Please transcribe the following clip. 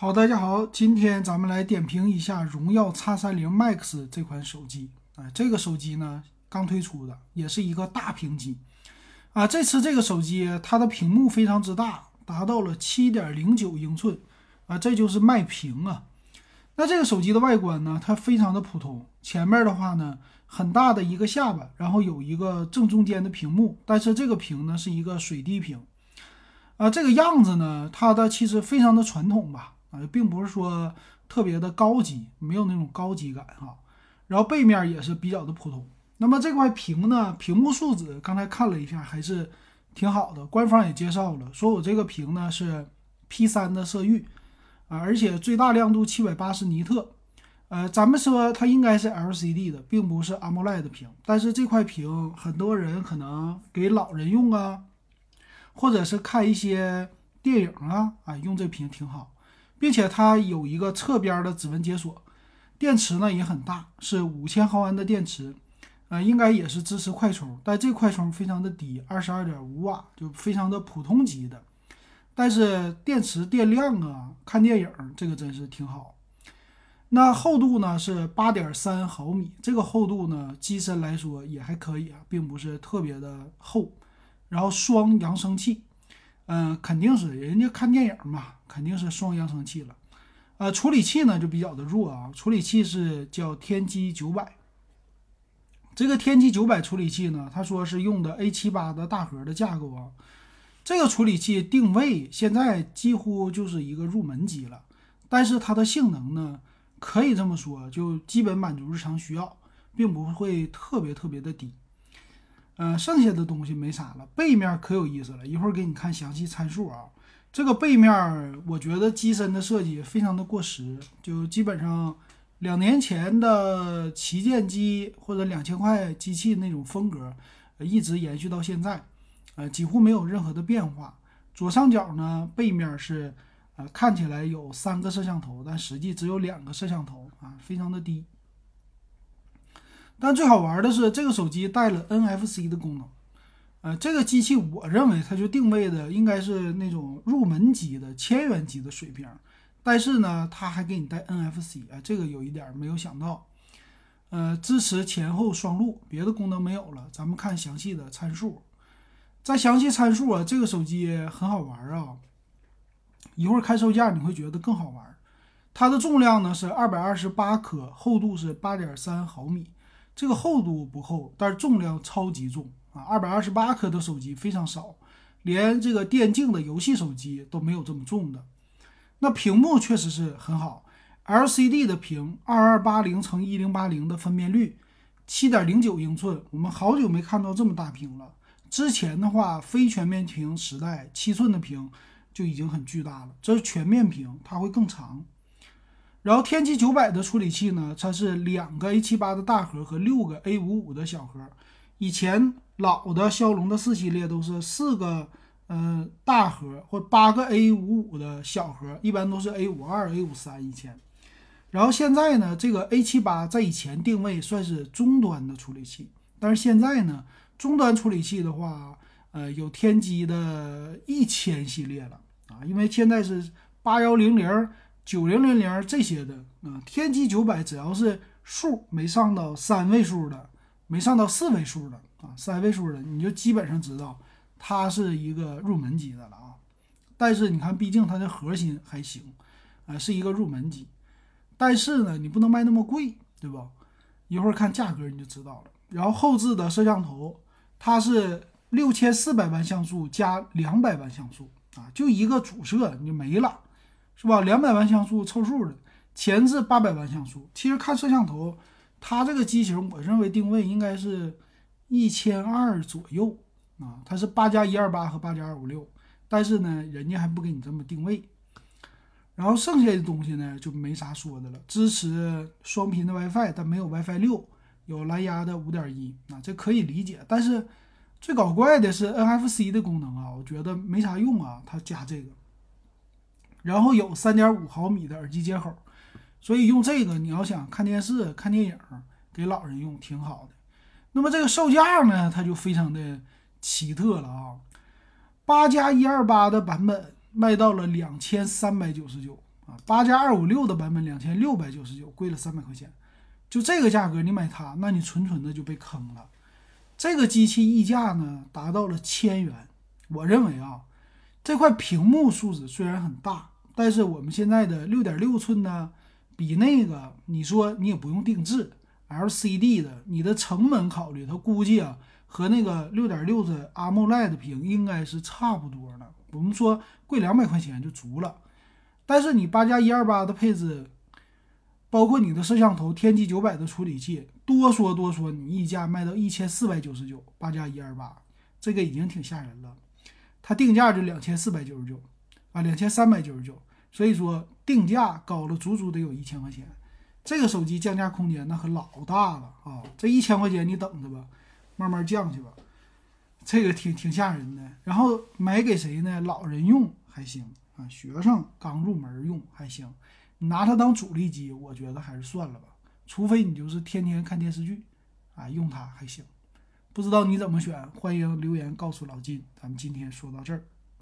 好，大家好，今天咱们来点评一下荣耀 X 三零 Max 这款手机。啊，这个手机呢刚推出的，也是一个大屏机。啊，这次这个手机它的屏幕非常之大，达到了七点零九英寸。啊，这就是麦屏啊。那这个手机的外观呢，它非常的普通。前面的话呢，很大的一个下巴，然后有一个正中间的屏幕，但是这个屏呢是一个水滴屏。啊，这个样子呢，它的其实非常的传统吧。啊，并不是说特别的高级，没有那种高级感哈。然后背面也是比较的普通。那么这块屏呢，屏幕素质刚才看了一下，还是挺好的。官方也介绍了，说我这个屏呢是 P3 的色域啊，而且最大亮度七百八十尼特。呃，咱们说它应该是 LCD 的，并不是 AMOLED 的屏。但是这块屏很多人可能给老人用啊，或者是看一些电影啊，啊，用这屏挺好。并且它有一个侧边的指纹解锁，电池呢也很大，是五千毫安的电池，呃，应该也是支持快充，但这快充非常的低，二十二点五瓦，就非常的普通级的。但是电池电量啊，看电影这个真是挺好。那厚度呢是八点三毫米，这个厚度呢机身来说也还可以啊，并不是特别的厚。然后双扬声器。嗯，肯定是人家看电影嘛，肯定是双扬声器了。呃，处理器呢就比较的弱啊，处理器是叫天玑九百。这个天玑九百处理器呢，他说是用的 A 七八的大核的架构啊。这个处理器定位现在几乎就是一个入门级了，但是它的性能呢，可以这么说，就基本满足日常需要，并不会特别特别的低。嗯，剩下的东西没啥了。背面可有意思了，一会儿给你看详细参数啊。这个背面，我觉得机身的设计非常的过时，就基本上两年前的旗舰机或者两千块机器那种风格，一直延续到现在，呃，几乎没有任何的变化。左上角呢，背面是，呃，看起来有三个摄像头，但实际只有两个摄像头啊，非常的低。但最好玩的是，这个手机带了 NFC 的功能，呃，这个机器我认为它就定位的应该是那种入门级的千元级的水平，但是呢，它还给你带 NFC，啊，这个有一点没有想到，呃，支持前后双录，别的功能没有了。咱们看详细的参数，在详细参数啊，这个手机很好玩啊，一会儿看售价你会觉得更好玩。它的重量呢是二百二十八克，厚度是八点三毫米。这个厚度不厚，但是重量超级重啊！二百二十八克的手机非常少，连这个电竞的游戏手机都没有这么重的。那屏幕确实是很好，LCD 的屏，二二八零乘一零八零的分辨率，七点零九英寸，我们好久没看到这么大屏了。之前的话，非全面屏时代，七寸的屏就已经很巨大了，这是全面屏，它会更长。然后天玑九百的处理器呢，它是两个 A 七八的大核和六个 A 五五的小核。以前老的骁龙的四系列都是四个嗯大核或八个 A 五五的小核，一般都是 A 五二、A 五三。以前，然后现在呢，这个 A 七八在以前定位算是中端的处理器，但是现在呢，中端处理器的话，呃，有天玑的一千系列了啊，因为现在是八幺零零。九零零零这些的啊，天玑九百只要是数没上到三位数的，没上到四位数的啊，三位数的你就基本上知道它是一个入门级的了啊。但是你看，毕竟它的核心还行，啊，是一个入门级。但是呢，你不能卖那么贵，对吧？一会儿看价格你就知道了。然后后置的摄像头，它是六千四百万像素加两百万像素啊，就一个主摄你就没了。是吧？两百万像素凑数的，前置八百万像素。其实看摄像头，它这个机型，我认为定位应该是一千二左右啊。它是八加一二八和八加二五六，但是呢，人家还不给你这么定位。然后剩下的东西呢，就没啥说的了。支持双频的 WiFi，但没有 WiFi 六，有蓝牙的五点一啊，这可以理解。但是最搞怪的是 NFC 的功能啊，我觉得没啥用啊，它加这个。然后有三点五毫米的耳机接口，所以用这个你要想看电视、看电影，给老人用挺好的。那么这个售价呢，它就非常的奇特了啊！八加一二八的版本卖到了两千三百九十九啊，八加二五六的版本两千六百九十九，贵了三百块钱。就这个价格，你买它，那你纯纯的就被坑了。这个机器溢价呢，达到了千元。我认为啊，这块屏幕素质虽然很大，但是我们现在的六点六寸呢，比那个你说你也不用定制 LCD 的，你的成本考虑，它估计啊，和那个六点六的 AMOLED 屏应该是差不多的。我们说贵两百块钱就足了，但是你八加一二八的配置。包括你的摄像头，天玑九百的处理器，多说多说，你溢价卖到一千四百九十九，八加一二八，这个已经挺吓人了。它定价就两千四百九十九，啊，两千三百九十九，所以说定价高了足足得有一千块钱。这个手机降价空间那可老大了啊！这一千块钱你等着吧，慢慢降去吧。这个挺挺吓人的。然后买给谁呢？老人用还行啊，学生刚入门用还行。拿它当主力机，我觉得还是算了吧。除非你就是天天看电视剧，啊，用它还行。不知道你怎么选，欢迎留言告诉老金。咱们今天说到这儿。